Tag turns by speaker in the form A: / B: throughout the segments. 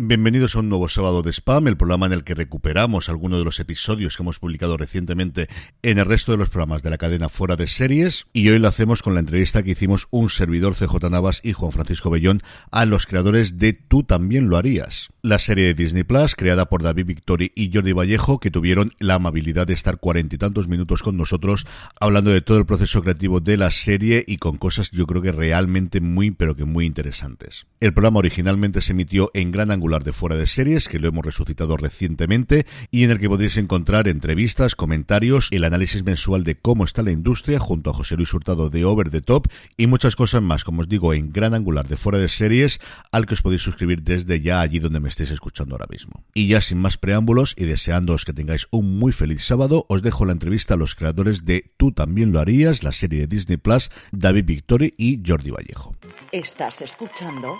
A: Bienvenidos a un nuevo sábado de Spam, el programa en el que recuperamos algunos de los episodios que hemos publicado recientemente en el resto de los programas de la cadena fuera de series. Y hoy lo hacemos con la entrevista que hicimos un servidor CJ Navas y Juan Francisco Bellón a los creadores de Tú también lo harías. La serie de Disney Plus, creada por David Victori y Jordi Vallejo, que tuvieron la amabilidad de estar cuarenta y tantos minutos con nosotros hablando de todo el proceso creativo de la serie y con cosas yo creo que realmente muy pero que muy interesantes. El programa originalmente se emitió en Gran Angular de Fuera de Series, que lo hemos resucitado recientemente, y en el que podréis encontrar entrevistas, comentarios, el análisis mensual de cómo está la industria, junto a José Luis Hurtado de Over the Top, y muchas cosas más, como os digo, en Gran Angular de Fuera de Series, al que os podéis suscribir desde ya allí donde me escuchando ahora mismo. Y ya sin más preámbulos, y deseándoos que tengáis un muy feliz sábado, os dejo la entrevista a los creadores de Tú también lo harías, la serie de Disney Plus, David Victory y Jordi Vallejo.
B: Estás escuchando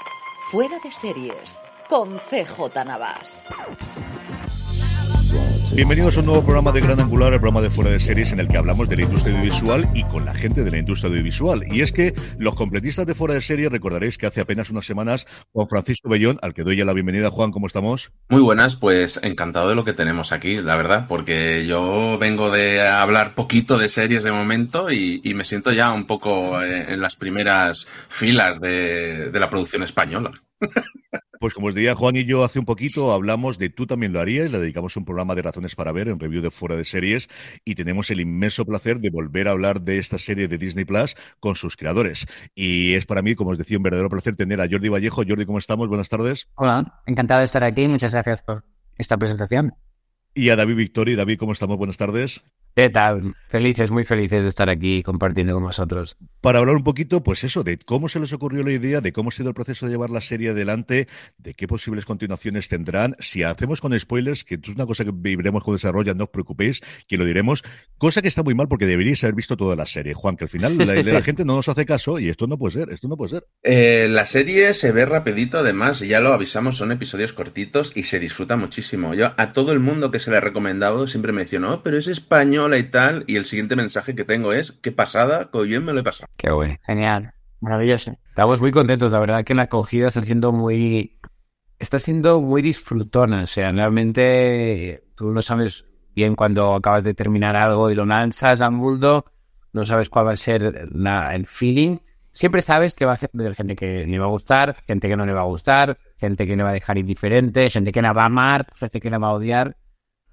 B: Fuera de Series con CJ Navas.
A: Bienvenidos a un nuevo programa de Gran Angular, el programa de fuera de series en el que hablamos de la industria audiovisual y con la gente de la industria audiovisual. Y es que los completistas de fuera de series recordaréis que hace apenas unas semanas Juan Francisco Bellón, al que doy ya la bienvenida. Juan, ¿cómo estamos?
C: Muy buenas, pues encantado de lo que tenemos aquí, la verdad, porque yo vengo de hablar poquito de series de momento y, y me siento ya un poco eh, en las primeras filas de, de la producción española.
A: Pues como os decía Juan y yo hace un poquito, hablamos de Tú también lo harías, le dedicamos un programa de razones para ver en review de fuera de series y tenemos el inmenso placer de volver a hablar de esta serie de Disney Plus con sus creadores. Y es para mí, como os decía, un verdadero placer tener a Jordi Vallejo. Jordi, ¿cómo estamos? Buenas tardes.
D: Hola, encantado de estar aquí. Muchas gracias por esta presentación.
A: Y a David Victori. David, ¿cómo estamos? Buenas tardes.
D: ¿Qué tal? Felices, muy felices de estar aquí compartiendo con vosotros.
A: Para hablar un poquito, pues eso, de cómo se les ocurrió la idea, de cómo ha sido el proceso de llevar la serie adelante, de qué posibles continuaciones tendrán. Si hacemos con spoilers, que es una cosa que viviremos con desarrollo, no os preocupéis, que lo diremos. Cosa que está muy mal porque deberíais haber visto toda la serie, Juan, que al final la, la gente no nos hace caso y esto no puede ser, esto no puede ser.
C: Eh, la serie se ve rapidito, además, ya lo avisamos, son episodios cortitos y se disfruta muchísimo. Yo a todo el mundo que se le ha recomendado siempre me decía, no, pero es española y tal, y el siguiente mensaje que tengo es, qué pasada, bien me lo he pasado.
D: Qué bueno. Genial. Maravilloso. Estamos muy contentos, la verdad que la acogida está siendo muy... Está siendo muy disfrutona, o sea, realmente tú no sabes bien cuando acabas de terminar algo y lo lanzas al mundo, no sabes cuál va a ser la- el feeling. Siempre sabes que va a haber gente que le va a gustar, gente que no le va a gustar, gente que le va a dejar indiferente, gente que la va a amar, gente que la va a odiar.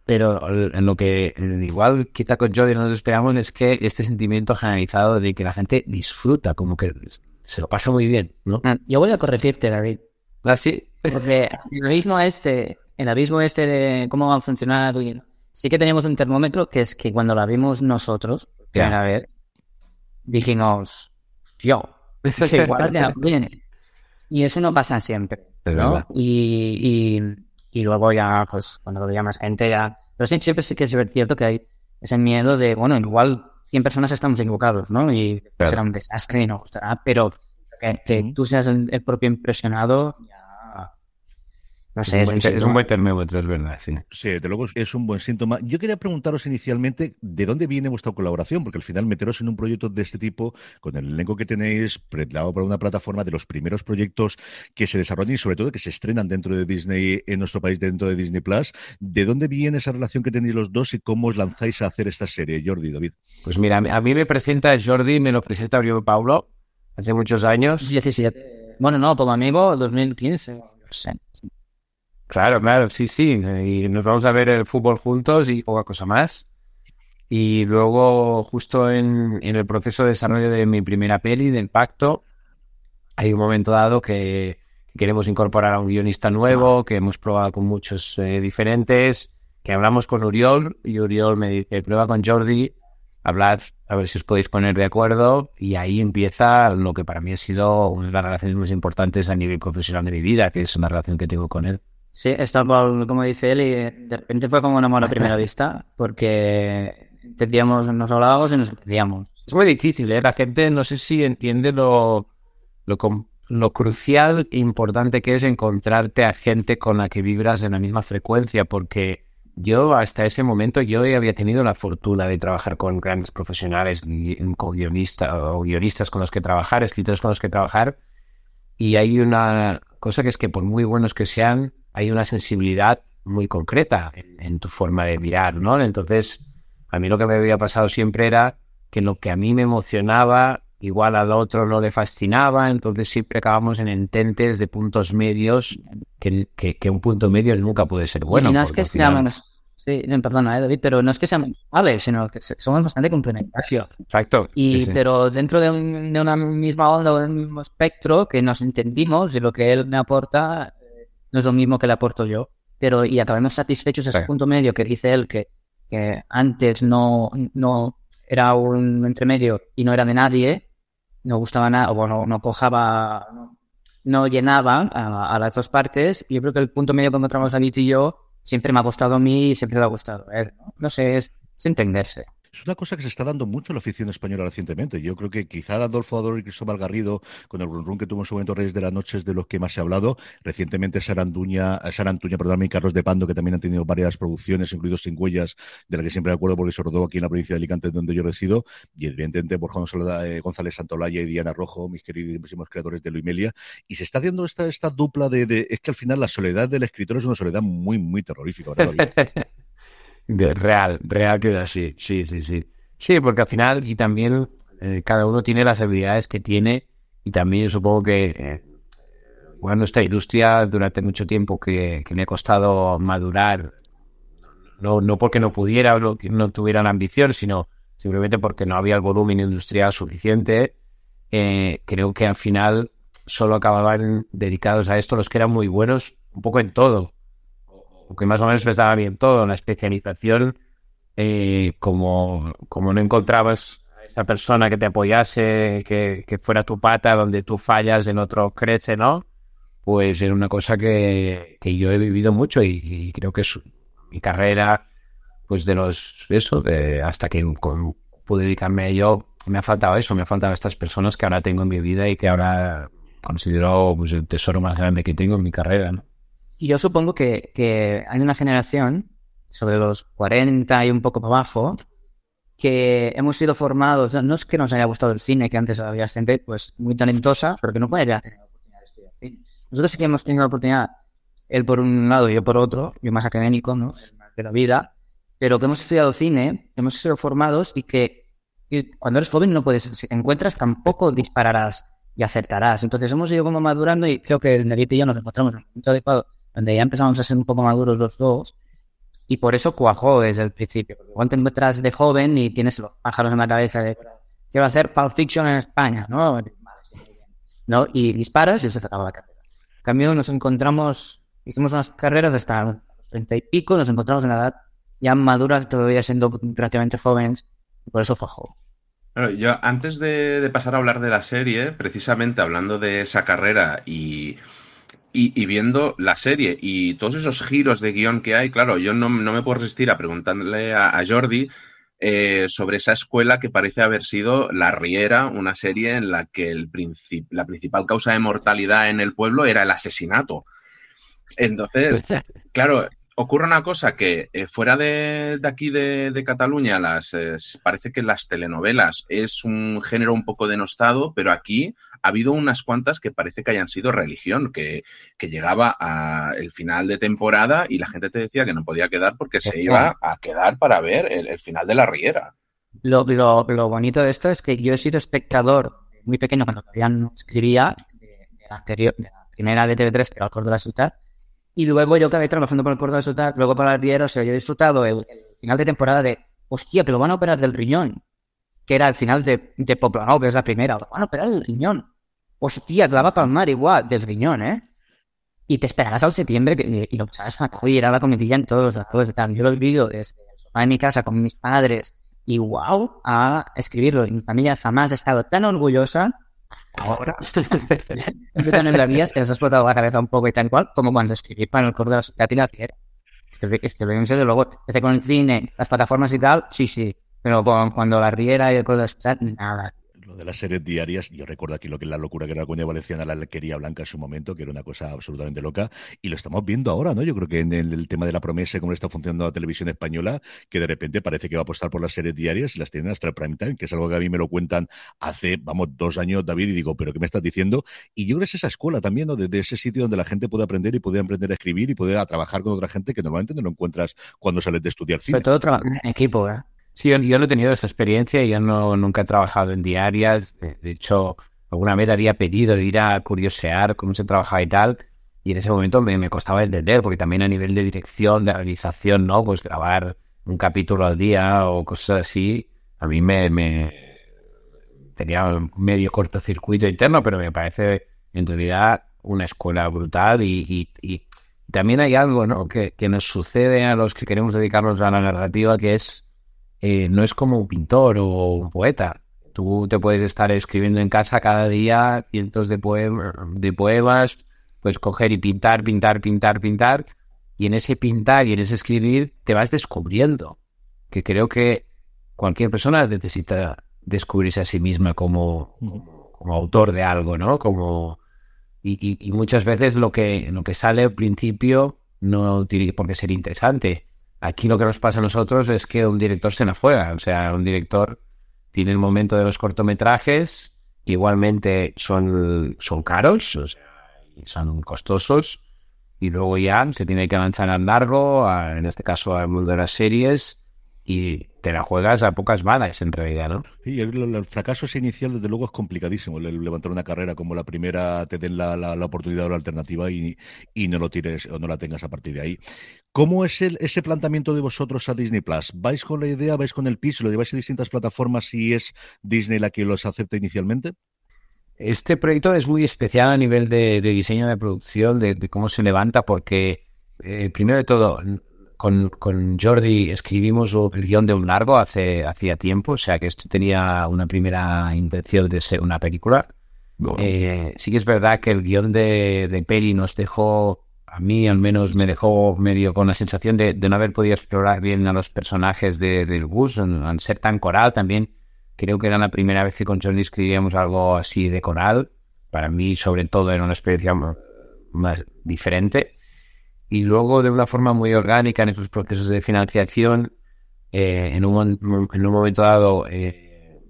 D: Pero en lo que igual quizá con Jodie no nos esperamos es que este sentimiento generalizado de que la gente disfruta, como que se lo pasa muy bien, ¿no?
E: Ah, Yo voy a corregirte, David.
D: Así.
E: Porque el abismo este, el abismo este de cómo va a funcionar, sí que teníamos un termómetro que es que cuando la vimos nosotros,
D: Ya.
E: primera vez, dijimos, que igual viene. Y eso no pasa siempre, ¿no? y, y luego ya, pues, cuando lo veía más gente ya... Pero sí, siempre sí que es cierto que hay ese miedo de, bueno, igual 100 personas estamos equivocados, ¿no? Y
D: Claro.
E: será un desastre y no gustará, pero que, que tú seas el, el propio impresionado, ya, No sé,
D: es, un buen, es un buen termómetro, es verdad, sí.
A: Sí, de luego es un buen síntoma. Yo quería preguntaros inicialmente de dónde viene vuestra colaboración, porque al final meteros en un proyecto de este tipo, con el elenco que tenéis, preparado para una plataforma de los primeros proyectos que se desarrollan y sobre todo que se estrenan dentro de Disney, en nuestro país, dentro de Disney Plus. ¿De dónde viene esa relación que tenéis los dos y cómo os lanzáis a hacer esta serie, Jordi, David?
D: Pues mira, a mí me presenta Jordi, me lo presenta Oriol Paulo, hace muchos años.
E: 17. Bueno, no, como amigo, 2015. No sé.
D: Claro, claro, sí, sí. Y nos vamos a ver el fútbol juntos y poca cosa más. Y luego, justo en, en, el proceso de desarrollo de mi primera peli, del pacto, hay un momento dado que queremos incorporar a un guionista nuevo, que hemos probado con muchos eh, diferentes, que hablamos con Uriol y Uriol me dice, prueba con Jordi, hablad a ver si os podéis poner de acuerdo y ahí empieza lo que para mí ha sido una de las relaciones más importantes a nivel profesional de mi vida, que es una relación que tengo con él.
E: Sí, esto como dice él, y de repente fue como un amor a primera vista, porque entendíamos, nos hablábamos y nos entendíamos.
D: Es muy difícil, ¿eh? La gente no sé si entiende lo, lo, lo crucial e importante que es encontrarte a gente con la que vibras en la misma frecuencia, porque yo hasta ese momento yo había tenido la fortuna de trabajar con grandes profesionales, con guionistas o guionistas con los que trabajar, escritores con los que trabajar, y hay una cosa que es que por muy buenos que sean, hay una sensibilidad muy concreta en, en, tu forma de mirar, ¿no? Entonces, a mí lo que me había pasado siempre era que lo que a mí me emocionaba, igual al otro no le fascinaba, entonces siempre acabamos en ententes de puntos medios, que, que, que un punto medio nunca puede ser bueno.
E: Y no es que final... Sí, perdona, eh, David, pero no es que seamos iguales, sino que somos bastante complementarios.
D: Exacto.
E: Y,
D: sí, sí.
E: Pero dentro de, un, de, una misma onda o de un mismo espectro, que nos entendimos y lo que él me aporta no es lo mismo que le aporto yo. Pero y acabemos satisfechos ese sí. punto medio que dice él que, que antes no, no era un entremedio y no era de nadie, no gustaba nada, o bueno, no cojaba, no, no llenaba a, a, las dos partes. Yo creo que el punto medio que encontramos David y yo siempre me ha gustado a mí y siempre le ha gustado a él. No, no sé, es, es entenderse.
A: Es una cosa que se está dando mucho en la afición española recientemente. Yo creo que quizá Adolfo Ador y Cristóbal Garrido, con el run, run que tuvo en su momento Reyes de las Noches, de los que más se ha hablado. Recientemente Saranduña, Sarantuña, perdón, y Carlos de Pando, que también han tenido varias producciones, incluidos Sin Huellas, de la que siempre me acuerdo porque se rodó aquí en la provincia de Alicante, donde yo resido. Y evidentemente por eh, González Santolaya y Diana Rojo, mis queridísimos creadores de Luimelia. Y se está haciendo esta, esta dupla de, Es que al final la soledad del escritor es una soledad muy, muy terrorífica.
D: real, real que así. Sí, sí, sí. Sí, porque al final, y también eh, cada uno tiene las habilidades que tiene, y también supongo que, eh, bueno, esta industria durante mucho tiempo que, que, me ha costado madurar, no, no porque no pudiera o no, tuviera la ambición, sino simplemente porque no había el volumen industrial suficiente, eh, creo que al final solo acababan dedicados a esto los que eran muy buenos un poco en todo, que más o menos pensaban bien todo, la especialización eh, como, como no encontrabas a esa persona que te apoyase, que, que, fuera tu pata, donde tú fallas, en otro crece, ¿no? Pues era una cosa que, que yo he vivido mucho y, y, creo que es mi carrera, pues de los, eso, de, hasta que con, pude dedicarme a ello, me ha faltado eso, me ha faltado estas personas que ahora tengo en mi vida y que ahora considero pues, el tesoro más grande que tengo en mi carrera, ¿no?
E: Y yo supongo que, que hay una generación sobre los 40 y un poco para abajo, que hemos sido formados, no es que nos haya gustado el cine, que antes había gente pues muy talentosa, pero que no podría tener la oportunidad de estudiar cine. Nosotros sí que hemos tenido la oportunidad, él por un lado y yo por otro, yo más académico, ¿no? más de la vida, pero que hemos estudiado cine, hemos sido formados y que y cuando eres joven no puedes, si te encuentras tampoco dispararás y acertarás. Entonces hemos ido como madurando y creo que David y yo nos encontramos en el momento adecuado, donde ya empezamos a ser un poco maduros los dos y por eso cuajó desde el principio. Porque igual te encuentras de joven y tienes los pájaros en la cabeza de quiero hacer Pulp Fiction en España, ¿no? ¿No? Y disparas y se acaba la carrera. En cambio, nos encontramos, hicimos unas carreras hasta los treinta y pico, nos encontramos en la edad ya madura, todavía siendo relativamente jóvenes, y por eso cuajó.
C: Bueno, yo antes de, de pasar a hablar de la serie, precisamente hablando de esa carrera y y, y, viendo la serie y todos esos giros de guion que hay, claro, yo no, no me puedo resistir a preguntarle a, a Jordi eh, sobre esa escuela que parece haber sido La Riera, una serie en la que el princip la principal causa de mortalidad en el pueblo era el asesinato. Entonces, claro, ocurre una cosa que eh, fuera de, de, aquí de, de Cataluña, las, eh, parece que las telenovelas es un género un poco denostado, pero aquí ha habido unas cuantas que parece que hayan sido religión, que, que llegaba al final de temporada y la gente te decía que no podía quedar porque se iba a quedar para ver el, el final de la riera.
E: Lo, lo, lo, bonito de esto es que yo he sido espectador muy pequeño cuando todavía no escribía de, de la anterior, de la primera de TV3, que era el Cor de la Ciudad, y luego yo acabé trabajando por el Cor de la Ciudad, luego para la Riera, o sea, yo he disfrutado el, el, final de temporada de, hostia, pero van a operar del riñón, que era el final de, de Poplanau, que es la primera, van a operar del riñón. Hostia, te la va a palmar igual del riñón, ¿eh? Y te esperarás al septiembre y, y lo pasabas fatal y era la comidilla en todos lados. Tal. Yo lo he vivido desde el sofá de mi casa con mis padres y wow, a escribirlo. Y mi familia jamás ha estado tan orgullosa hasta ahora. Empiezan en la vías que les ha explotado la cabeza un poco y tal cual, como cuando escribí para el coro de la sociedad y la fiera. Esto en serio, luego con el cine, las plataformas y tal, sí, sí. Pero cuando la riera y el coro de la sociedad, nada
A: de las series diarias, yo recuerdo aquí lo que es la locura que era la coña valenciana, la alquería blanca en su momento, que era una cosa absolutamente loca, y lo estamos viendo ahora, ¿no? Yo creo que en el, tema de la promesa, cómo está funcionando la televisión española, que de repente parece que va a apostar por las series diarias y las tienen hasta el prime time, que es algo que a mí me lo cuentan hace, vamos, dos años, David, y digo, ¿pero qué me estás diciendo? Y yo creo que es esa escuela también, ¿no? Desde ese sitio donde la gente puede aprender y puede aprender a escribir y puede a trabajar con otra gente que normalmente no lo encuentras cuando sales de estudiar cine.
E: Sobre todo equipo.
D: Sí, yo, no he tenido esa experiencia, yo no, nunca he trabajado en diarias, de, de, hecho, alguna vez había pedido ir a curiosear cómo se trabajaba y tal, y en ese momento me, costaba entender, porque también a nivel de dirección, de realización, ¿no? Pues grabar un capítulo al día o cosas así, a mí me, tenía medio cortocircuito interno, pero me parece en realidad una escuela brutal y, y, y también hay algo, ¿no? Que, que nos sucede a los que queremos dedicarnos a la narrativa, que es eh, no es como un pintor o un poeta. Tú te puedes estar escribiendo en casa cada día cientos de, poem de poemas, puedes coger y pintar, pintar, pintar, pintar, y en ese pintar y en ese escribir te vas descubriendo. Que creo que cualquier persona necesita descubrirse a sí misma como, como, autor de algo, ¿no? Como, y, muchas veces lo que, lo que sale al principio no tiene por qué ser interesante Aquí lo que nos pasa a nosotros es que un director se nos juega. O sea, un director tiene el momento de los cortometrajes, que igualmente son, son caros, o sea, son costosos, y luego ya se tiene que lanzar al largo, en este caso al mundo de las series, y te la juegas a pocas balas en realidad, ¿no?
A: Sí, el, el, fracaso ese inicial desde luego es complicadísimo, el, levantar una carrera como la primera te den la, la, la oportunidad o la alternativa y, y, no lo tires o no la tengas a partir de ahí. ¿Cómo es el, ese planteamiento de vosotros a Disney Plus? ¿Vais con la idea, vais con el pitch, lo lleváis a distintas plataformas y es Disney la que los acepta inicialmente?
D: Este proyecto es muy especial a nivel de, de diseño de producción, de, de, cómo se levanta, porque eh, primero de todo, con, con, Jordi escribimos el guion de un largo hace hacía tiempo, o sea que esto tenía una primera intención de ser una película. Bueno. Eh, sí que es verdad que el guion de, de peli nos dejó, a mí al menos me dejó medio con la sensación de, de no haber podido explorar bien a los personajes de, del Gus, al ser tan coral también. Creo que era la primera vez que con Jordi escribíamos algo así de coral. Para mí, sobre todo, era una experiencia más diferente y luego de una forma muy orgánica en esos procesos de financiación, eh, en, un, en, un, momento dado, eh,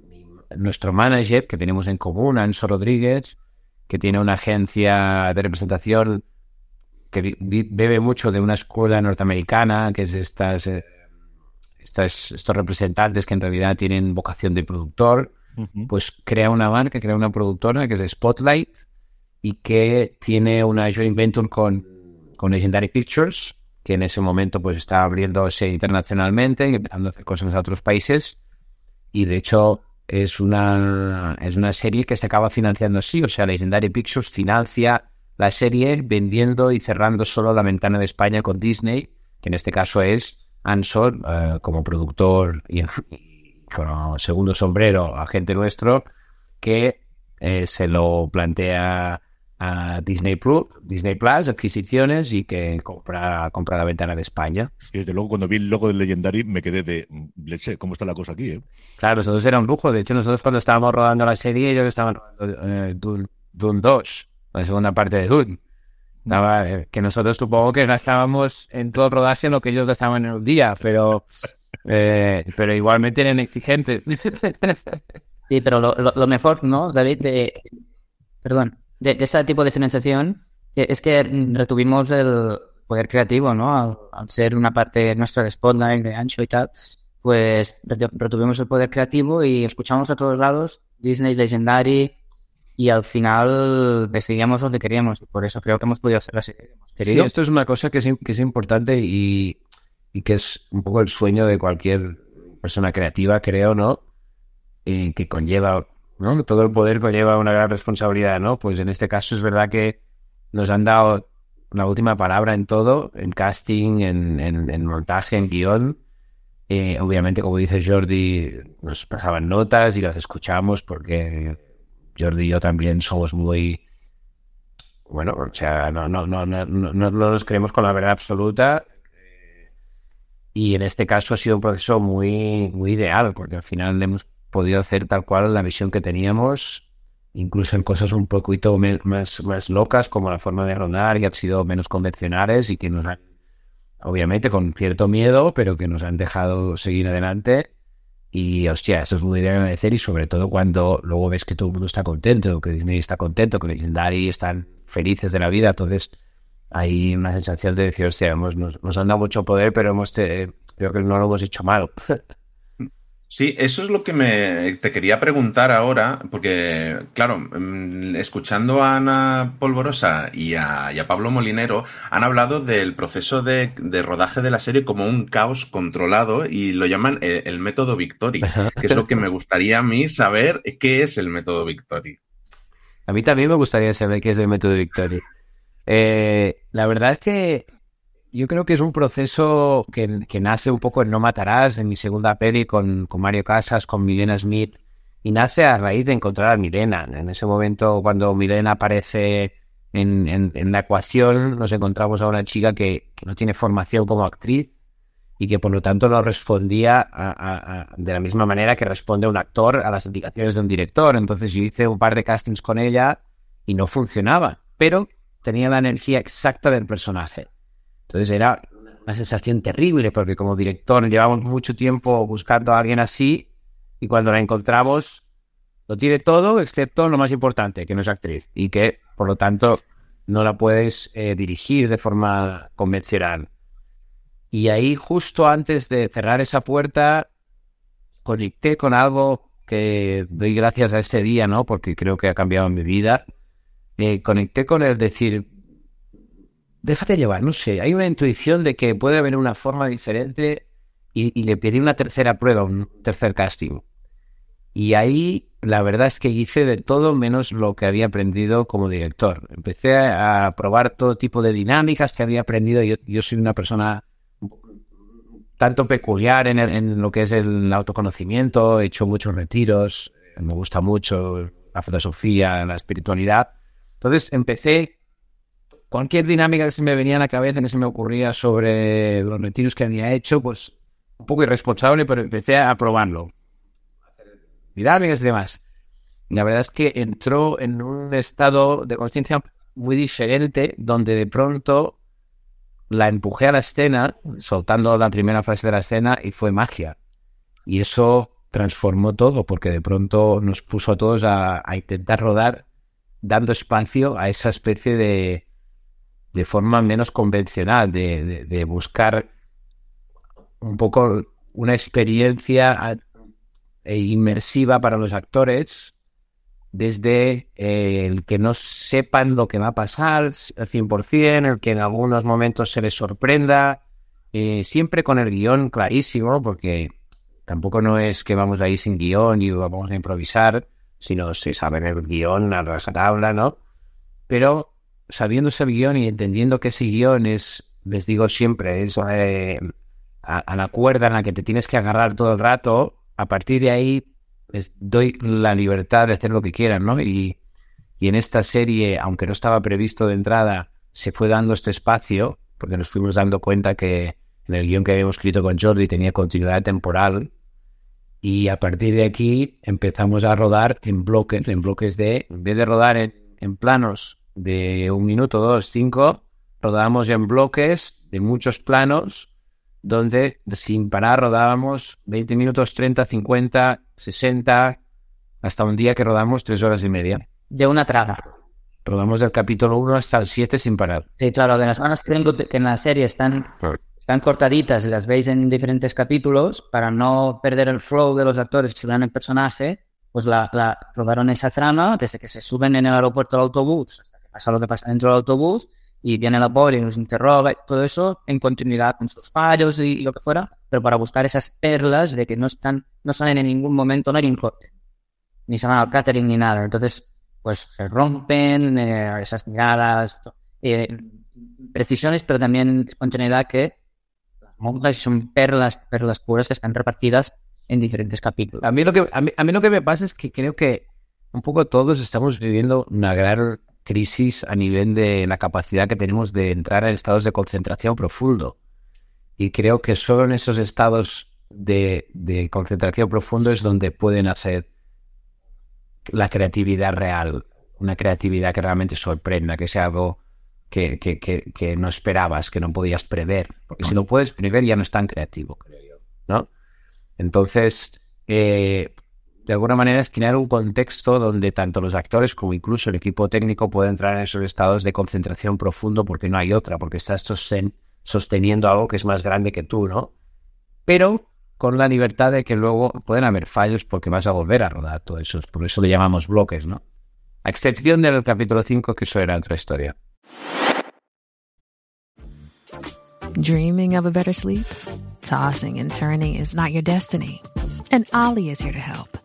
D: nuestro manager que tenemos en común, Anso Rodríguez, que tiene una agencia de representación que bebe mucho de una escuela norteamericana, que es estas, eh, estas, estos representantes que en realidad tienen vocación de productor, uh -huh. pues crea una marca, crea una productora que es Spotlight y que tiene una joint venture con con Legendary Pictures, que en ese momento pues está abriéndose internacionalmente empezando a hacer cosas a otros países. Y de hecho es una, es una serie que se acaba financiando así. O sea, Legendary Pictures financia la serie vendiendo y cerrando solo la ventana de España con Disney, que en este caso es Ansor uh, como productor y, y, como segundo sombrero, agente nuestro, que eh, se lo plantea a Disney Plus, Disney Plus, adquisiciones y que compra, compra la ventana de España.
A: Y desde luego cuando vi el logo del Legendary me quedé de leche, ¿cómo está la cosa aquí? Eh?
D: Claro, nosotros era un lujo. De hecho, nosotros cuando estábamos rodando la serie, ellos estaban rodando eh, Dune, Dune 2, la segunda parte de Dune. Estaba, eh, que nosotros supongo que estábamos en todo el rodaje en lo que ellos estaban en el día, pero, eh, pero igualmente eran exigentes.
E: Sí, pero lo, lo- lo mejor, ¿no, David? De, perdón, de, de este tipo de financiación que- es que retuvimos el poder creativo, ¿no? Al, al ser una parte nuestra de Spotlight, de Ancho y tal, pues retu- retuvimos el poder creativo y escuchamos a todos lados Disney Legendary y al final decidíamos lo que queríamos y por eso creo que hemos podido hacer hemos
D: Sí, esto es una cosa que es, que es importante y, y que es un poco el sueño de cualquier persona creativa, creo, ¿no? Eh, que conlleva, ¿no? Todo el poder conlleva una gran responsabilidad, ¿no? Pues en este caso es verdad que nos han dado la última palabra en todo, en casting, en, en- en montaje, en guion. Eh, obviamente, como dice Jordi, nos pasaban notas y las escuchamos porque Jordi y yo también somos muy bueno, o sea, no, no, no, no, no, no nos creemos con la verdad absoluta. eh, Y en este caso ha sido un proceso muy, muy ideal, porque al final hemos podido hacer tal cual la visión que teníamos, incluso en cosas un poquito más, más locas, como la forma de rodar, que han sido menos convencionales y que nos han, obviamente, con cierto miedo, pero que nos han dejado seguir adelante. Y hostia, esto es muy de agradecer y sobre todo cuando luego ves que todo el mundo está contento, que Disney está contento, que Legendary están felices de la vida, entonces hay una sensación de decir, hostia, hemos- nos, nos han dado mucho poder, pero hemos eh, creo que no lo hemos hecho mal.
C: Sí, eso es lo que me te quería preguntar ahora, porque, claro, mm, escuchando a Ana Polvorosa y a, y a Pablo Molinero, han hablado del proceso de, de rodaje de la serie como un caos controlado y lo llaman el, el método Victory, que es lo que me gustaría a mí saber qué es el método Victory.
D: A mí también me gustaría saber qué es el método Victory. Eh, la verdad es que yo creo que es un proceso que, que nace un poco en No Matarás, en mi segunda peli con, con Mario Casas, con Milena Smith, y nace a raíz de encontrar a Milena. En ese momento, cuando Milena aparece en, en- en la ecuación, nos encontramos a una chica que, que no tiene formación como actriz y que por lo tanto no respondía a- a- a- de la misma manera que responde un actor a las indicaciones de un director. Entonces yo hice un par de castings con ella y no funcionaba, pero tenía la energía exacta del personaje. Entonces era una sensación terrible porque como director llevamos mucho tiempo buscando a alguien así y cuando la encontramos lo tiene todo excepto lo más importante, que no es actriz y que por lo tanto no la puedes eh, dirigir de forma convencional. Y ahí justo antes de cerrar esa puerta conecté con algo que doy gracias a este día, ¿no? Porque creo que ha cambiado mi vida. Eh, conecté con el decir, déjate llevar, no sé, hay una intuición de que puede haber una forma diferente y, le pedí una tercera prueba, un tercer casting. Y ahí la verdad es que hice de todo menos lo que había aprendido como director. Empecé a probar todo tipo de dinámicas que había aprendido. Yo, soy una persona tanto peculiar en, en lo que es el autoconocimiento, he hecho muchos retiros, me gusta mucho la filosofía, la espiritualidad. Entonces empecé cualquier dinámica que se me venía a la cabeza, que se me ocurría sobre los retiros que había hecho, pues un poco irresponsable, pero empecé a probarlo. Dinámicas y demás. Y la verdad es que entró en un estado de conciencia muy diferente, donde de pronto la empujé a la escena, soltando la primera frase de la escena, y fue magia. Y eso transformó todo, porque de pronto nos puso a todos a, a intentar rodar, dando espacio a esa especie de, de forma menos convencional, de, de- buscar un poco una experiencia e inmersiva para los actores, desde eh, el que no sepan lo que va a pasar al 100%, el que en algunos momentos se les sorprenda, eh, siempre con el guion clarísimo, porque tampoco no es que vamos ahí sin guion y vamos a improvisar, sino se sabe el guion a rajatabla, ¿no? Sabiendo ese guion y entendiendo que ese guion es, les digo siempre, es eh, a, la cuerda en la que te tienes que agarrar todo el rato, a partir de ahí les doy la libertad de hacer lo que quieran, ¿no? Y, en esta serie, aunque no estaba previsto de entrada, se fue dando este espacio, porque nos fuimos dando cuenta que en el guion que habíamos escrito con Jordi tenía continuidad temporal. Y a partir de aquí empezamos a rodar en bloques, en bloques de, en vez de rodar en planos de un minuto, dos, cinco, rodábamos en bloques de muchos planos, donde sin parar rodábamos 20 minutos, 30, 50, 60, hasta un día que rodamos tres horas y media.
E: De una traga.
D: Rodamos del capítulo 1 hasta el 7 sin parar.
E: Sí, claro, de las ganas que tengo que en la serie están, están cortaditas y las veis en diferentes capítulos para no perder el flow de los actores que se vean el personaje, pues la, la rodaron esa trama desde que se suben en el aeropuerto al autobús pasa lo que pasa dentro del autobús y viene la pobre y nos interroga, y todo eso en continuidad con sus fallos y, lo que fuera, pero para buscar esas perlas de que no están, no salen en ningún momento, no hay un corte, ni se van al catering ni nada. Entonces, pues se rompen eh, esas miradas, eh, precisiones, pero también continuidad que las monjas son perlas, perlas puras que están repartidas en diferentes capítulos.
D: A mí lo que, a mí, a mí lo que me pasa es que creo que un poco todos estamos viviendo una gran crisis a nivel de la capacidad que tenemos de entrar en estados de concentración profundo. Y creo que solo en esos estados de, concentración profundo es donde pueden hacer la creatividad real, una creatividad que realmente sorprenda, que sea algo que, que, que, que no esperabas, que no podías prever. Porque si lo puedes prever ya no es tan creativo, creo yo. ¿no? Entonces, eh, de alguna manera es crear un contexto donde tanto los actores como incluso el equipo técnico pueden entrar en esos estados de concentración profundo porque no hay otra, porque estás sosteniendo algo que es más grande que tú, ¿no? Pero con la libertad de que luego pueden haber fallos porque vas a volver a rodar todo eso. Por eso le llamamos bloques, ¿no? A excepción del capítulo 5, que eso era otra historia.
F: Dreaming of a better sleep? Tossing and turning is not your destiny. And Ollie is here to help.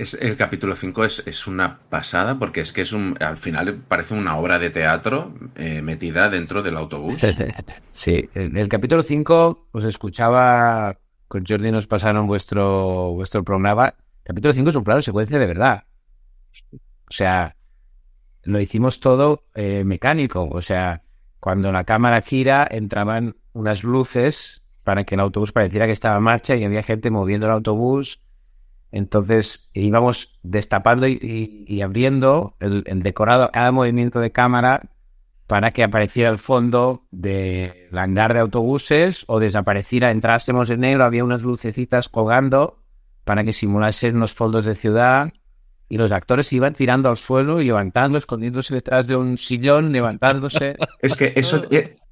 C: Es, el capítulo 5 es, es, una pasada porque es que es un, al final parece una obra de teatro eh, metida dentro del autobús.
D: Sí, el, el capítulo 5 os escuchaba, con Jordi nos pasaron vuestro, vuestro programa. Capítulo 5 es un plano secuencia de verdad. O sea, lo hicimos todo eh, mecánico. O sea, cuando la cámara gira entraban unas luces para que el autobús pareciera que estaba en marcha y había gente moviendo el autobús entonces íbamos destapando y, abriendo el, el, decorado cada movimiento de cámara para que apareciera el fondo del hangar de autobuses o desapareciera, entrásemos en negro, había unas lucecitas colgando para que simulasen los fondos de ciudad y los actores iban tirando al suelo y levantando, escondiéndose detrás de un sillón, levantándose.
C: Es que eso...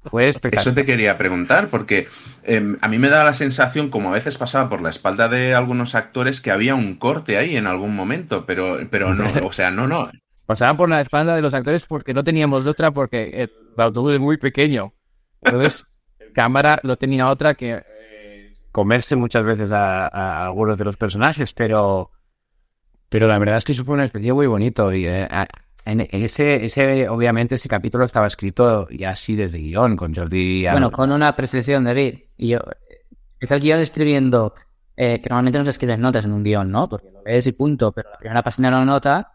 D: Fue
C: Eso te quería preguntar, porque eh, a mí me da la sensación, como a veces pasaba por la espalda de algunos actores, que había un corte ahí en algún momento, pero, pero no, o sea, no, no.
D: Pasaban por la espalda de los actores porque no teníamos otra, porque el autobús es muy pequeño. Entonces, cámara no tenía otra que eh, comerse muchas veces a, a, algunos de los personajes, pero, pero la verdad es que eso fue una experiencia muy bonito. Y, eh, en ese, ese, obviamente, ese capítulo estaba escrito ya así desde guion, con Jordi.
E: Bueno, con una precisión, David. Y yo empecé el guion escribiendo, eh, que normalmente no se escriben notas en un guion, ¿no? Porque lo lees y punto, pero la primera página de la nota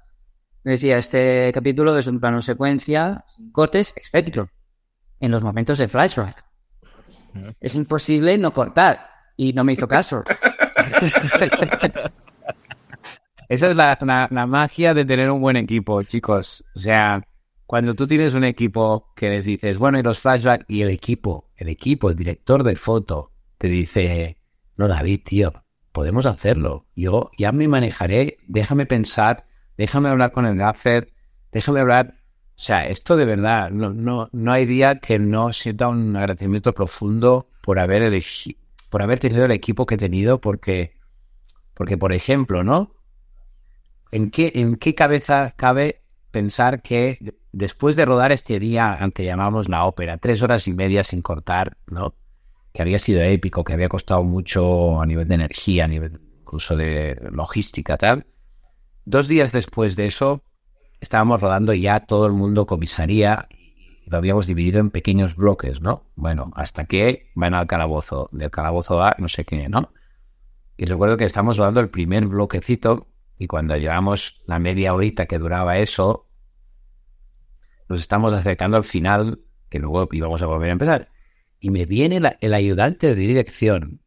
E: me decía, este capítulo es un plano secuencia, sin cortes, excepto en los momentos de flashback. Es imposible no cortar. Y no me hizo caso.
D: Esa es la, la, magia de tener un buen equipo, chicos. O sea, cuando tú tienes un equipo que les dices, bueno, y los flashbacks, y el equipo, el equipo, el director de foto, te dice, no, David, tío, podemos hacerlo. Yo ya me manejaré, déjame pensar, déjame hablar con el gaffer, déjame hablar. O sea, esto de verdad, no, no, no hay día que no sienta un agradecimiento profundo por haber elegido, por haber tenido el equipo que he tenido, porque, porque por ejemplo, ¿no? ¿En qué, ¿En qué cabeza cabe pensar que después de rodar este día, que llamamos la ópera, tres horas y media sin cortar, ¿no? Que había sido épico, que había costado mucho a nivel de energía, a nivel incluso de logística, tal. Dos días después de eso, estábamos rodando ya todo el mundo comisaría y lo habíamos dividido en pequeños bloques, ¿no? Bueno, hasta que van al calabozo, del calabozo a no sé qué, ¿no? Y recuerdo que estábamos rodando el primer bloquecito y cuando llevamos la media horita que duraba eso, nos estamos acercando al final, que luego íbamos a volver a empezar. Y me viene el ayudante de dirección.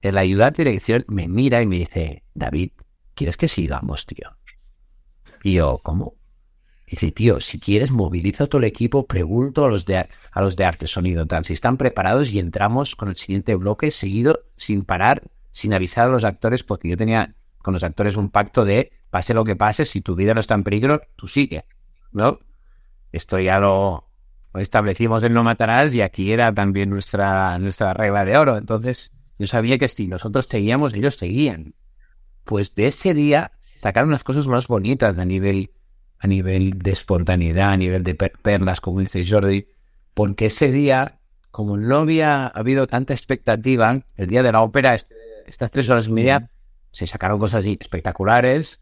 D: El ayudante de dirección me mira y me dice, David, ¿quieres que sigamos, tío? Y yo, ¿cómo? dice, tío, si quieres, moviliza todo el equipo, pregunto a los de, a los de arte, sonido, si están preparados y entramos con el siguiente bloque seguido, sin parar, sin avisar a los actores, porque yo tenía con los actores un pacto de, pase lo que pase, si tu vida no está en peligro, tú sigue, ¿no? Esto ya lo, establecimos en No Matarás y aquí era también nuestra, nuestra regla de oro. Entonces, yo sabía que si nosotros seguíamos, ellos seguían. Pues de ese día sacaron las cosas más bonitas a nivel, a nivel de espontaneidad, a nivel de perlas, como dice Jordi, porque ese día, como no había habido tanta expectativa, el día de la ópera, estas tres horas y media, se sacaron cosas espectaculares,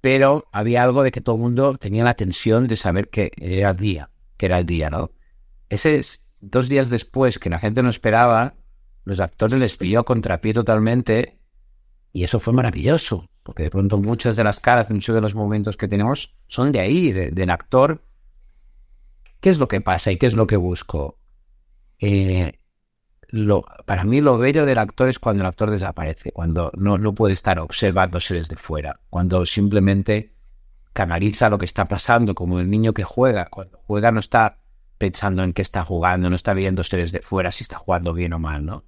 D: pero había algo de que todo el mundo tenía la tensión de saber que era el día, que era el día, ¿no? Ese es dos días después que la gente no esperaba, los actores les pilló contrapié totalmente y eso fue maravilloso, porque de pronto muchas de las caras, muchos de los momentos que tenemos son de ahí, del actor. ¿Qué es lo que pasa y qué es lo que busco? Eh, lo, para mí lo bello del actor es cuando el actor desaparece, cuando no, no puede estar observándose desde fuera, cuando simplemente canaliza lo que está pasando, como el niño que juega. Cuando juega no está pensando en qué está jugando, no está viéndose desde fuera si está jugando bien o mal, ¿no?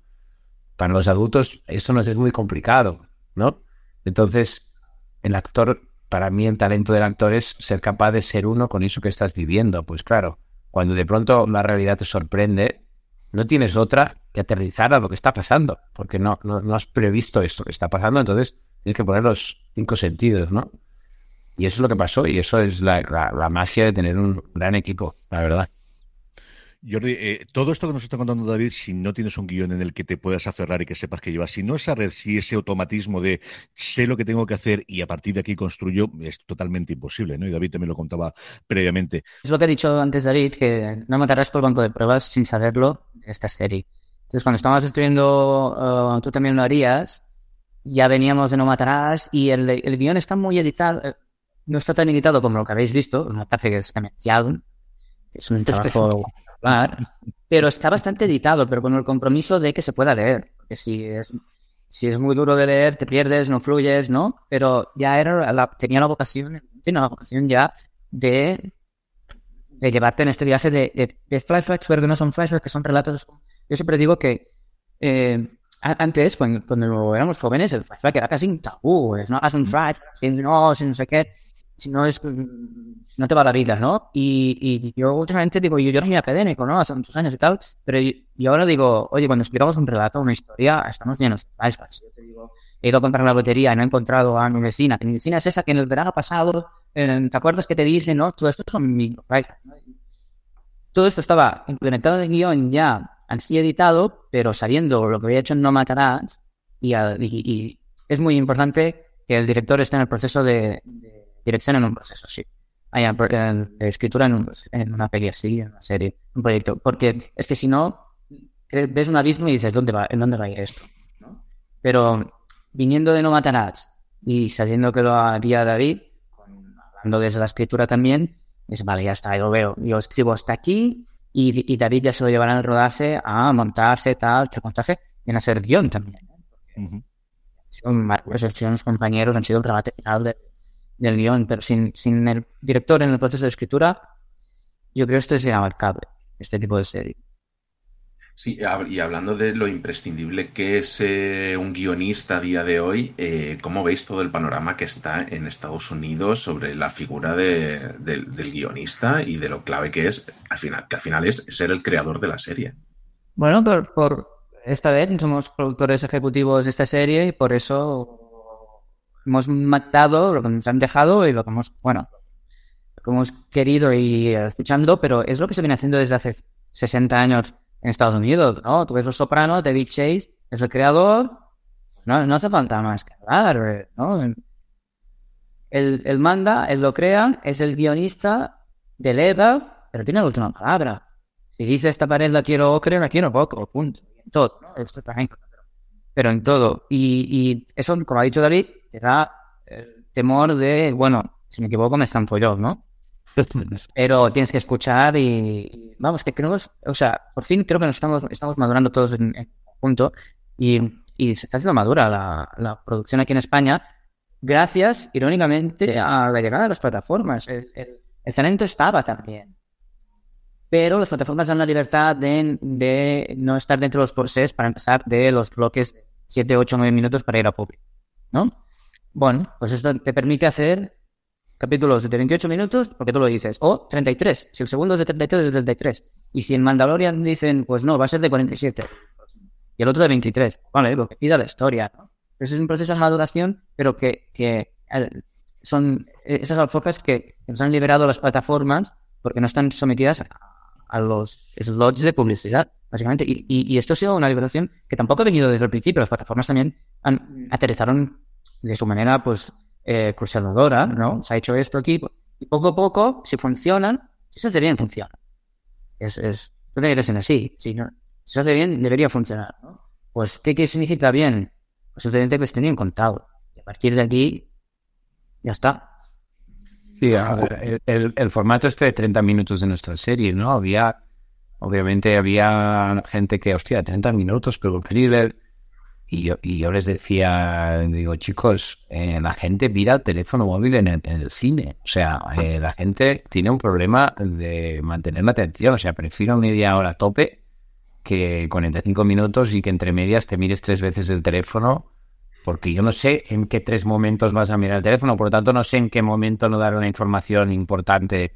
D: Para los adultos eso nos es muy complicado. ¿no? Entonces, el actor, para mí el talento del actor es ser capaz de ser uno con eso que estás viviendo. Pues claro, cuando de pronto la realidad te sorprende, no tienes otra que aterrizar a lo que está pasando, porque no, no, has previsto esto que está pasando, entonces tienes que poner los cinco sentidos, ¿no? Y eso es lo que pasó y eso es la magia de tener un gran equipo, la verdad.
A: Jordi, eh, todo esto que nos está contando David, si no tienes un guion en el que te puedas aferrar y que sepas que llevas, si no esa red, si ese automatismo de sé lo que tengo que hacer y a partir de aquí construyo, es totalmente imposible, ¿no? Y David también lo contaba previamente.
E: Es lo que ha dicho antes David, que no matarás por banco de pruebas sin saberlo de esta serie. Entonces, cuando estábamos escribiendo, uh, tú también lo harías, ya veníamos de No Matarás y el, el guion está muy editado, eh, no está tan editado como lo que habéis visto, un ataque que es demenciado, es un trabajo pero está bastante editado, pero con el compromiso de que se pueda leer. Porque si es, si es muy duro de leer, te pierdes, no fluyes, ¿no? Pero ya era la, tenía la vocación, tiene la vocación ya de, llevarte en este viaje de, flashbacks, pero que no son flashbacks, que son relatos. Yo siempre digo que eh, antes, cuando, cuando, éramos jóvenes, el flashback era casi un tabú. Es, no hagas un flashback, no, no sé qué si no es, no te va la vida, ¿no? Y, y yo últimamente digo, yo, yo era académico, ¿no? Hace muchos años y tal, pero yo, ahora digo, oye, cuando explicamos un relato, una historia, estamos llenos de flashbacks. Yo te digo, he ido a comprar la lotería y no he encontrado a mi vecina, que mi vecina es esa que en el verano pasado, ¿te acuerdas que te dije, no? Todo esto son micro flashbacks, ¿no? Todo esto estaba implementado en el guion ya, así editado, pero sabiendo lo que había hecho en No Matarás, y, y, es muy importante que el director esté en el proceso de dirección en un proceso, sí. Hay de escritura en, un, en una peli así, en una serie, un proyecto. Porque es que si no, ves un abismo y dices, ¿dónde va, ¿en dónde va a ir esto? Pero viniendo de No Matarás y sabiendo que lo haría David, hablando desde la escritura también, es vale, ya está, yo veo. Yo escribo hasta aquí y, y David ya se lo llevará al rodarse a montarse, tal, que montaje, y a hacer guion también. ¿no? Porque, compañeros, han sido un remate final de, del guion, pero sin, sin el director en el proceso de escritura, yo creo que esto es inabarcable, este tipo de serie.
C: Sí, y hablando de lo imprescindible que es eh, un guionista a día de hoy, eh, ¿cómo veis todo el panorama que está en Estados Unidos sobre la figura de, del guionista y de lo clave que es, al final, que al final es ser el creador de la serie?
E: Bueno, por, por esta vez somos productores ejecutivos de esta serie y por eso hemos matado lo que nos han dejado y lo que hemos, bueno, lo que hemos querido ir escuchando, pero es lo que se viene haciendo desde hace 60 años en Estados Unidos, ¿no? Tú ves Los Soprano, David Chase es el creador, no, no hace falta más que hablar, ¿no? Él, él manda, él lo crea, es el guionista, delega, pero tiene la última palabra. Si dice esta pared la quiero ocre, la quiero poco, punto. En todo, ¿no? Esto también. Pero en todo. Y, y eso, como ha dicho David, te da el temor de, bueno, si me equivoco me estampo yo, ¿no? Pero tienes que escuchar y, vamos, que creo, o sea, por fin creo que nos estamos, estamos madurando todos en, en conjunto y, y, se está haciendo madura la, la, producción aquí en España gracias, irónicamente, a la llegada de las plataformas. El, el, el talento estaba también pero las plataformas dan la libertad de, de no estar dentro de los corsés para empezar de los bloques 7, 8, 9 minutos para ir a público, ¿no? Bueno, pues esto te permite hacer capítulos de 28 minutos porque tú lo dices, o 33, si el segundo es de 33 es de 33, y si en Mandalorian dicen, pues no, va a ser de 47, y el otro de 23, vale, lo que pida la historia, ¿no? Ese es un proceso de maduración, pero que, que son esas alforjas que nos han liberado las plataformas porque no están sometidas a los slots de publicidad, básicamente. Y, y, y, esto ha sido una liberación que tampoco ha venido desde el principio. Las plataformas también han, aterrizaron de su manera, pues, eh, cruzadora, ¿no? Se ha hecho esto aquí. Y poco a poco, si funcionan, si se hace bien, funciona. Es, es, no debería ser así. Si, no, si se hace bien, debería funcionar, ¿no? Pues, ¿qué, qué significa bien? Pues que estén bien contado. Y a partir de aquí, ya está.
D: Sí, el, el, el, formato este de 30 minutos de nuestra serie, ¿no? Había, obviamente había gente que, hostia, 30 minutos, pero thriller. Y yo, y yo les decía, digo, chicos, eh, la gente mira el teléfono móvil en el, en el cine. O sea, eh, la gente tiene un problema de mantener la atención. O sea, prefiero media hora a tope que 45 minutos y que entre medias te mires tres veces el teléfono porque yo no sé en qué tres momentos vas a mirar el teléfono, por lo tanto no sé en qué momento no dar una información importante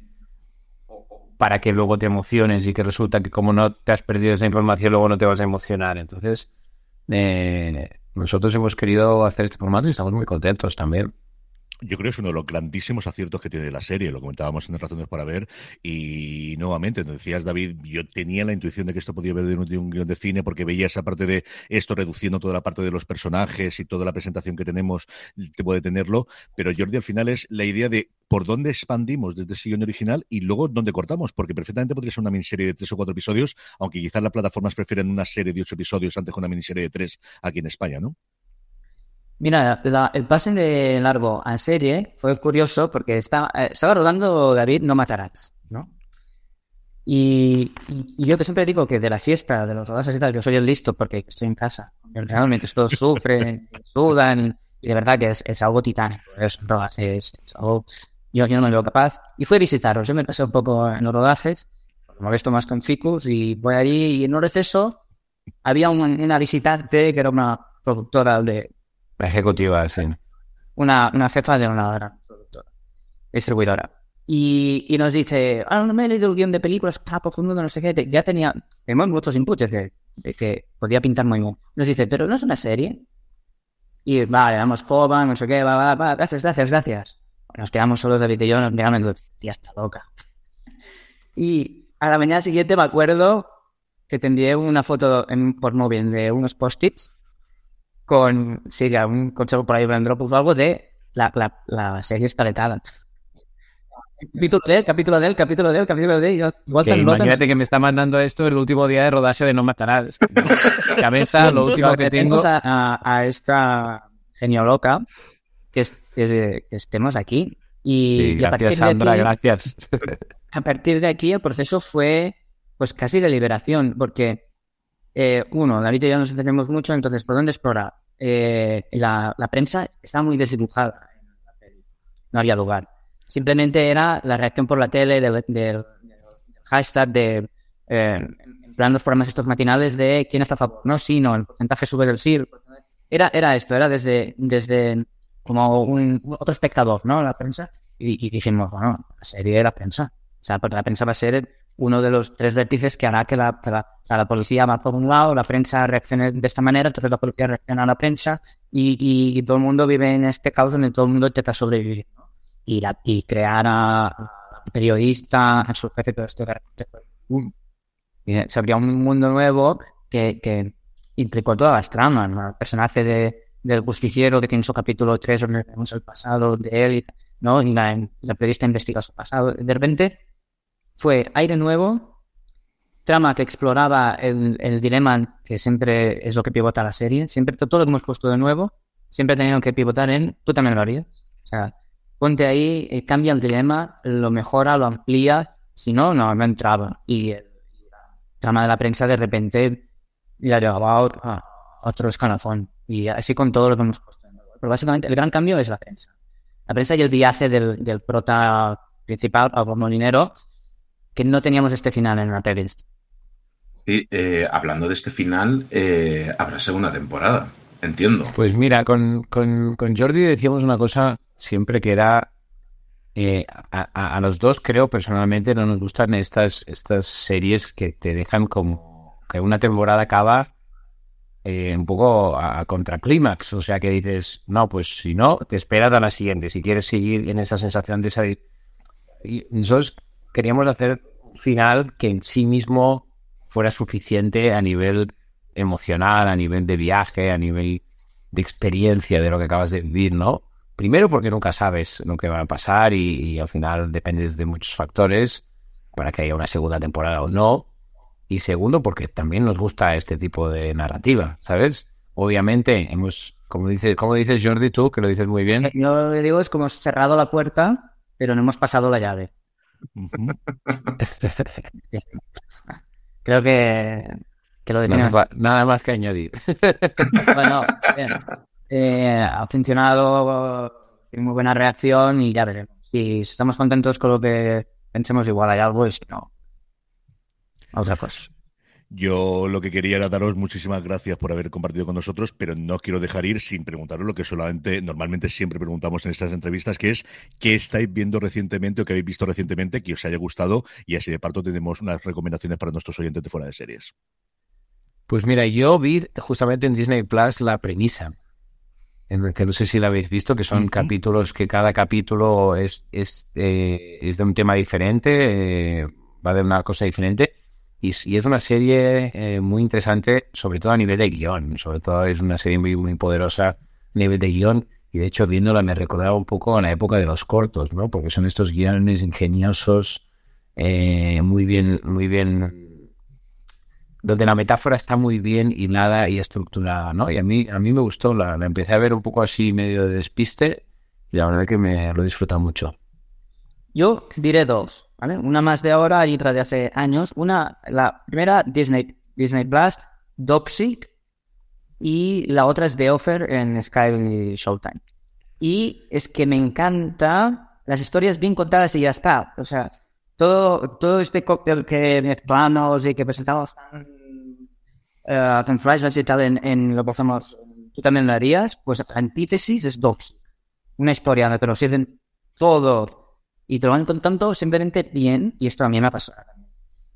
D: para que luego te emociones y que resulta que como no te has perdido esa información luego no te vas a emocionar. Entonces, eh, nosotros hemos querido hacer este formato y estamos muy contentos también
A: yo creo que es uno de los grandísimos aciertos que tiene la serie, lo comentábamos en Razones para Ver, y nuevamente, decías David, yo tenía la intuición de que esto podía ver de un, de un guion de cine porque veía esa parte de esto reduciendo toda la parte de los personajes y toda la presentación que tenemos, te puede tenerlo, pero Jordi al final es la idea de por dónde expandimos desde ese guion original y luego dónde cortamos, porque perfectamente podría ser una miniserie de tres o cuatro episodios, aunque quizás las plataformas prefieren una serie de ocho episodios antes que una miniserie de tres aquí en España, ¿no?
E: Mira, la, el pase de largo a serie fue curioso porque estaba, eh, estaba rodando David No Matarás, ¿no? Y, y, y, yo que siempre digo que de la fiesta, de los rodajes y tal, yo soy el listo porque estoy en casa. Realmente todos sufren, sudan, y de verdad que es, es algo titánico. Es rodajes, es algo, yo, yo no me veo capaz. Y fui a visitaros, yo me pasé un poco en los rodajes, me molesto más con Ficus, y voy allí, y en un receso había un, una visitante que era una productora de
D: ejecutiva, sí.
E: Una, una jefa de una gran distribuidora. Y, y, nos dice, ah, no me he leído el guion de películas, está profundo, no sé qué. Ya tenía, tenemos muchos inputs que, que podía pintar muy bien. Nos dice, pero no es una serie. Y vale, vamos joven, no sé qué, va, va, va, gracias, gracias, gracias. Nos quedamos solos David y yo, nos miramos y digo, tía, está loca. Y a la mañana siguiente me acuerdo que te envié una foto en, por móvil de unos post-its con, sí, un consejo por ahí en Dropbox o algo de la, la, la serie escaletada. Capítulo del, capítulo del, capítulo del, capítulo del. Yo, igual
D: que imagínate que me está mandando esto el último día de rodaje de No Matarás. Cabeza, lo último que tengo.
E: A, a, a esta genio loca que, es, que, que estemos aquí. Y,
D: sí,
E: y
D: gracias, Sandra,
E: aquí,
D: gracias.
E: A partir de aquí el proceso fue pues casi de liberación, porque eh, uno, David y yo nos entendemos mucho, entonces, ¿por dónde explorar? Eh, la, prensa estaba muy desdibujada. No había lugar. Simplemente era la reacción por la tele del, del, del hashtag de eh, en plan los programas estos matinales de quién está a favor. No, sí, no, el porcentaje sube del sí. Era, era esto, era desde, desde como un, otro espectador, ¿no? La prensa. Y, y dijimos, bueno, la serie de la prensa. O sea, porque la prensa va a ser uno de los tres vértices que hará que la, que la, o sea, la policía va por un lado, la prensa reaccione de esta manera, entonces la policía reacciona a la prensa y, y- y todo el mundo vive en este caos donde todo el mundo intenta sobrevivir. ¿no? Y, la, y crear a, periodista, a su jefe, todo esto de se abría un mundo nuevo que, que implicó todas las tramas. ¿no? El personaje de, del justiciero que tiene su capítulo 3 donde vemos el pasado de él, ¿no? Y la, la periodista investiga su pasado. De repente fue aire nuevo, trama que exploraba el, dilema que siempre es lo que pivota la serie. Siempre todo lo que hemos puesto de nuevo, siempre ha tenido que pivotar en tú también lo harías. O sea, ponte ahí, eh, cambia el dilema, lo mejora, lo amplía. Si no, no, no entraba. Y el la trama de la prensa de repente ya llevaba a a otro escalafón. Y así con todo lo que hemos puesto. de nuevo. Pero básicamente el gran cambio es la prensa. La prensa y el viaje del, del prota principal, Pablo Molinero, que no teníamos este final en la peli.
C: Y eh, hablando de este final, eh, habrá segunda temporada. Entiendo.
D: Pues mira, con, con, con Jordi decíamos una cosa siempre que era eh, a, a- a los dos creo personalmente no nos gustan estas, estas series que te dejan como que una temporada acaba eh, un poco a, a contraclímax, o sea que dices, no, pues si no, te esperas a la siguiente, si quieres seguir en esa sensación de esa... Y nosotros queríamos hacer un final que en sí mismo fuera suficiente a nivel emocional, a nivel de viaje, a nivel de experiencia de lo que acabas de vivir, ¿no? Primero porque nunca sabes lo que va a pasar y, al final dependes de muchos factores para que haya una segunda temporada o no. Y segundo porque también nos gusta este tipo de narrativa, ¿sabes? Obviamente hemos, como dices, como dices Jordi tú, que lo dices muy bien,
E: Yo le digo, es como hemos cerrado la puerta, pero no hemos pasado la llave. Creo que, que lo definimos.
D: nada más que añadir.
E: Bueno, bien. Eh, ha funcionado, tiene muy buena reacción y ya veremos. Si estamos contentos con lo que pensemos, igual hay algo y si no, otra cosa.
A: Yo lo que quería era daros muchísimas gracias por haber compartido con nosotros, pero no quiero dejar ir sin preguntaros lo que solamente normalmente siempre preguntamos en estas entrevistas, que es qué estáis viendo recientemente o qué habéis visto recientemente que os haya gustado y así de parto tenemos unas recomendaciones para nuestros oyentes de fuera de series.
D: Pues mira, yo vi justamente en Disney Plus la premisa, en el que no sé si la habéis visto, que son capítulos que cada capítulo es, es, eh, es de un tema diferente, eh, va de una cosa diferente, y, es una serie eh, muy interesante, sobre todo a nivel de guion, sobre todo es una serie muy, muy poderosa a nivel de guion, y de hecho viéndola me recordaba un poco a la época de los cortos, ¿no? Porque son estos guiones ingeniosos, eh, muy bien, muy bien donde la metáfora está muy bien hilada y estructurada, ¿no? Y a mí, a mí me gustó, la, la empecé a ver un poco así medio de despiste y la verdad que me lo he disfrutado mucho.
E: Yo diré dos, ¿vale? Una más de ahora y otra de hace años. Una, la primera, Disney, Disney Plus, Dopsic, y la otra es The Offer en Sky Showtime. Y es que me encanta las historias bien contadas y ya está. O sea, todo, todo este cóctel que mezclamos y que presentamos eh, con flashbacks y tal en, lo que hacemos, tú también lo harías, pues antítesis es Dopsic. Una historia donde te lo sirven todo y te lo van contando simplemente bien, y esto a mí me ha pasado.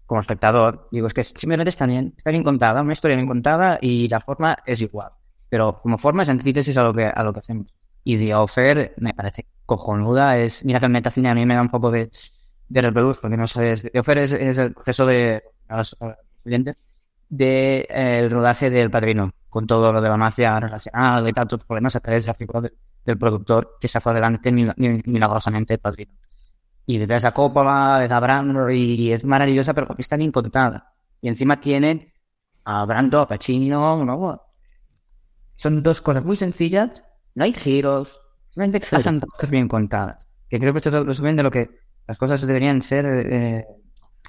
E: Como espectador, digo, es que simplemente está bien, está bien contada, una historia bien contada y la forma es igual. Pero como forma es antítesis a lo que, a lo que hacemos. Y The Offer me parece cojonuda, es, mira que el metacine a mí me da un poco de, de repelús, porque no sé, The Offer es, es el proceso de, a los, de eh, el rodaje del padrino, con todo lo de la mafia relacionada y tantos problemas a través de la figura de- del productor que sacó adelante mil- mil- milagrosamente el padrino. Y detrás a Coppola, de a Brando, y es maravillosa, pero porque está bien contada. Y encima tienen a Brando, a Pacino, ¿no? Son dos cosas muy sencillas, no hay giros, simplemente pasan cosas bien contadas. Que creo que esto es resumen de lo que las cosas deberían ser eh,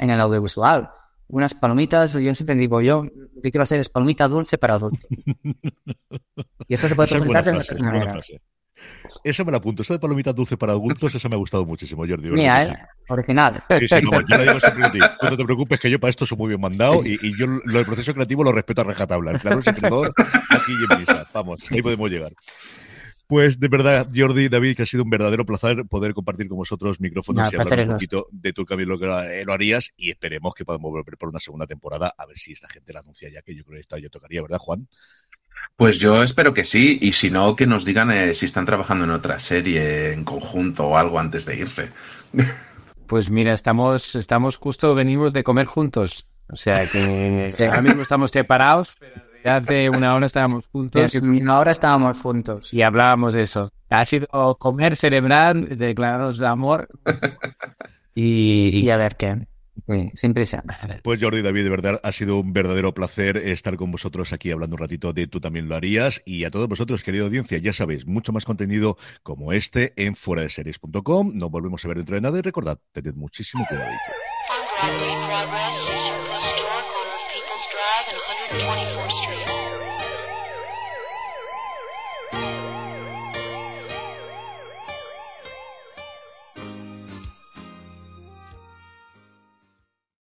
E: en el audiovisual. Unas palomitas, yo siempre digo, yo lo que quiero hacer es palomita dulce para adultos. Y esto se puede
A: Esa es buena
E: presentar de muchas maneras.
A: Esa me la apunto. Esa de palomitas dulce para adultos, esa me ha gustado muchísimo, Jordi. ¿verdad
E: Mía, ¿eh? Original.
A: Sí, sí, no, yo la digo siempre a ti. No te preocupes que yo para esto soy muy bien mandado y, y yo lo del proceso creativo lo respeto a rajatabla. El claro secretor, aquí y en misa. Vamos, hasta ahí podemos llegar. Pues de verdad, Jordi, David, que ha sido un verdadero placer poder compartir con vosotros micrófonos
E: No,
A: y hablar un poquito de tu camino lo que lo harías y esperemos que podamos volver por una segunda temporada a ver si esta gente la anuncia ya, que yo creo que esta ya tocaría, ¿verdad, Juan?
C: Pues yo espero que sí, y si no, que nos digan eh, si están trabajando en otra serie en conjunto o algo antes de irse.
D: Pues mira, estamos, estamos justo, venimos de comer juntos. O sea que ahora mismo estamos separados, pero hace una hora estábamos juntos.
E: Una hora estábamos juntos.
D: Y hablábamos de eso. Ha sido comer, celebrar, declararnos de amor. y,
E: y a ver qué. Sí, prisa.
A: Pues Jordi David, de verdad ha sido un verdadero placer estar con vosotros aquí hablando un ratito de Tú también lo harías y a todos vosotros, querida audiencia, ya sabéis, mucho más contenido como este en fuera de series.com. Nos volvemos a ver dentro de nada y recordad, tened muchísimo cuidado